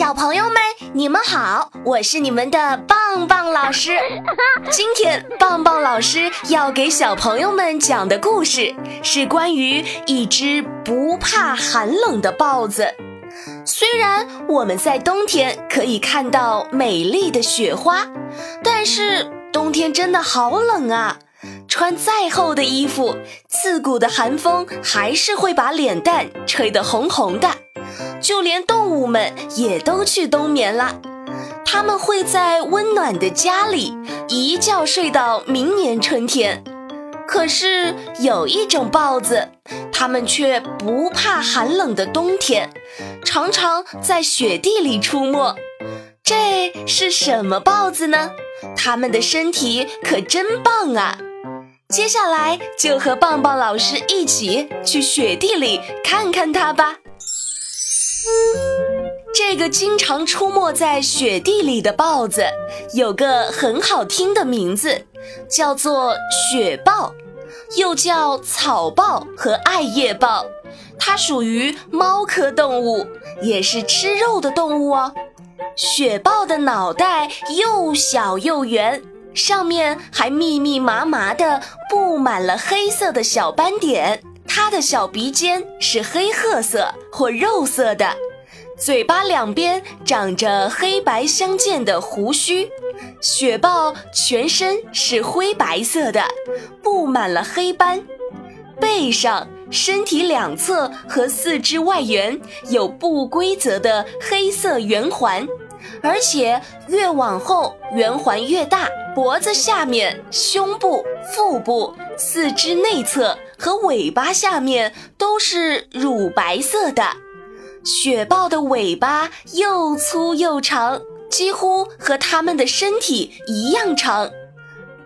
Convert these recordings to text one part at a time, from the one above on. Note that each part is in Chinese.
小朋友们，你们好，我是你们的棒棒老师。今天棒棒老师要给小朋友们讲的故事是关于一只不怕寒冷的豹子。虽然我们在冬天可以看到美丽的雪花，但是冬天真的好冷啊！穿再厚的衣服，刺骨的寒风还是会把脸蛋吹得红红的。就连动物们也都去冬眠了，它们会在温暖的家里一觉睡到明年春天。可是有一种豹子，它们却不怕寒冷的冬天，常常在雪地里出没。这是什么豹子呢？它们的身体可真棒啊！接下来就和棒棒老师一起去雪地里看看它吧。这个经常出没在雪地里的豹子，有个很好听的名字，叫做雪豹，又叫草豹和艾叶豹。它属于猫科动物，也是吃肉的动物哦。雪豹的脑袋又小又圆，上面还密密麻麻的布满了黑色的小斑点。它的小鼻尖是黑褐色或肉色的，嘴巴两边长着黑白相间的胡须。雪豹全身是灰白色的，布满了黑斑，背上、身体两侧和四肢外缘有不规则的黑色圆环，而且越往后圆环越大。脖子下面、胸部、腹部、四肢内侧和尾巴下面都是乳白色的。雪豹的尾巴又粗又长，几乎和它们的身体一样长。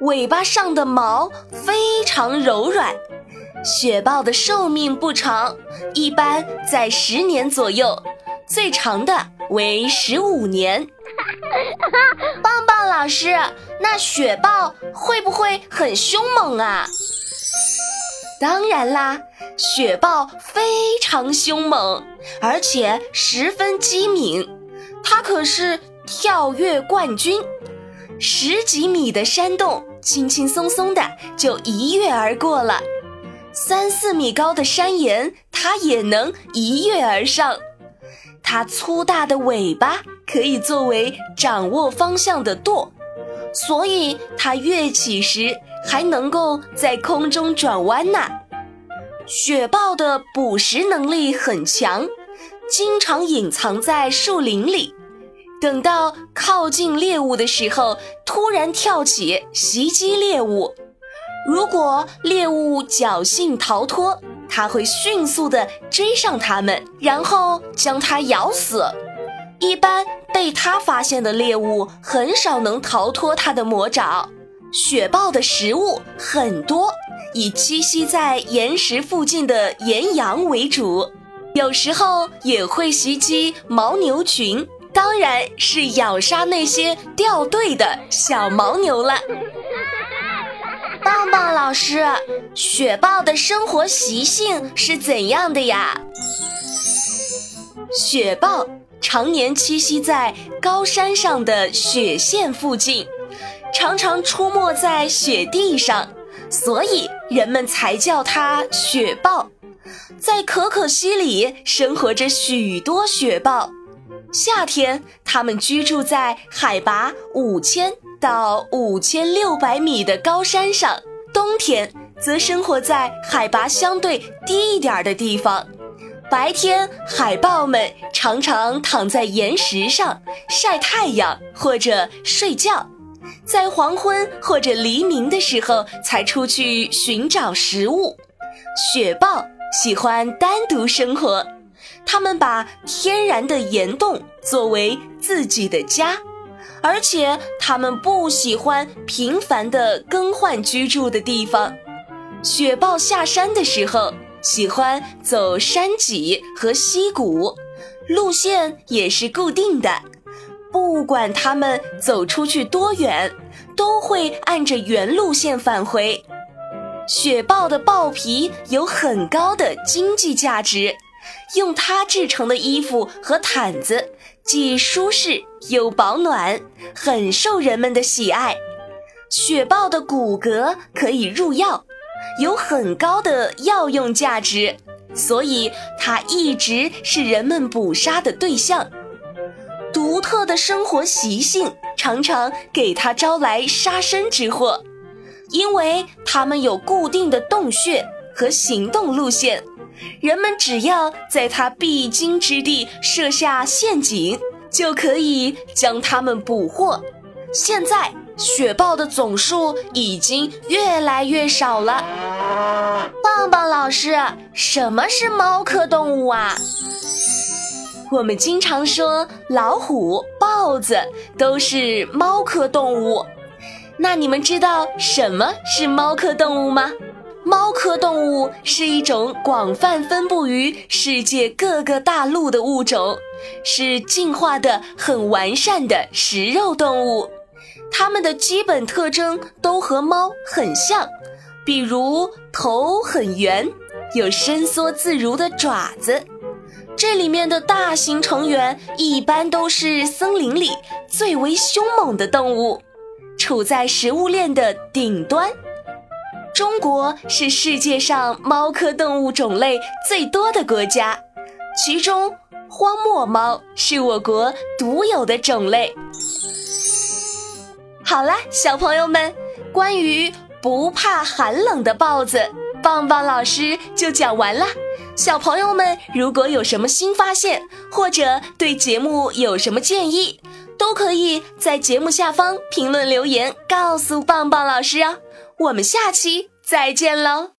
尾巴上的毛非常柔软。雪豹的寿命不长，一般在十年左右，最长的为十五年。棒棒老师，那雪豹会不会很凶猛啊？当然啦，雪豹非常凶猛，而且十分机敏。它可是跳跃冠军，十几米的山洞轻轻松松的就一跃而过了，三四米高的山岩它也能一跃而上。它粗大的尾巴。可以作为掌握方向的舵，所以它跃起时还能够在空中转弯呢。雪豹的捕食能力很强，经常隐藏在树林里，等到靠近猎物的时候，突然跳起袭击猎物。如果猎物侥幸逃脱，它会迅速地追上它们，然后将它咬死。一般被它发现的猎物很少能逃脱它的魔爪。雪豹的食物很多，以栖息在岩石附近的岩羊为主，有时候也会袭击牦牛群，当然是咬杀那些掉队的小牦牛了。棒棒老师，雪豹的生活习性是怎样的呀？雪豹。常年栖息在高山上的雪线附近，常常出没在雪地上，所以人们才叫它雪豹。在可可西里生活着许多雪豹，夏天它们居住在海拔五千到五千六百米的高山上，冬天则生活在海拔相对低一点的地方。白天，海豹们常常躺在岩石上晒太阳或者睡觉，在黄昏或者黎明的时候才出去寻找食物。雪豹喜欢单独生活，它们把天然的岩洞作为自己的家，而且它们不喜欢频繁地更换居住的地方。雪豹下山的时候。喜欢走山脊和溪谷，路线也是固定的。不管它们走出去多远，都会按着原路线返回。雪豹的豹皮有很高的经济价值，用它制成的衣服和毯子既舒适又保暖，很受人们的喜爱。雪豹的骨骼可以入药，有很高的药用价值，所以它一直是人们捕杀的对象。独特的生活习性常常给它招来杀身之祸，因为它们有固定的洞穴和行动路线，人们只要在它必经之地设下陷阱，就可以将它们捕获。现在。雪豹的总数已经越来越少了。棒棒老师，什么是猫科动物啊？我们经常说老虎、豹子都是猫科动物。那你们知道什么是猫科动物吗？猫科动物是一种广泛分布于世界各个大陆的物种，是进化的很完善的食肉动物。它们的基本特征都和猫很像，比如头很圆，有伸缩自如的爪子。这里面的大型成员一般都是森林里最为凶猛的动物，处在食物链的顶端。中国是世界上猫科动物种类最多的国家，其中荒漠猫是我国独有的种类。好啦，小朋友们，关于不怕寒冷的豹子，棒棒老师就讲完了。小朋友们，如果有什么新发现，或者对节目有什么建议，都可以在节目下方评论留言告诉棒棒老师哦。我们下期再见喽！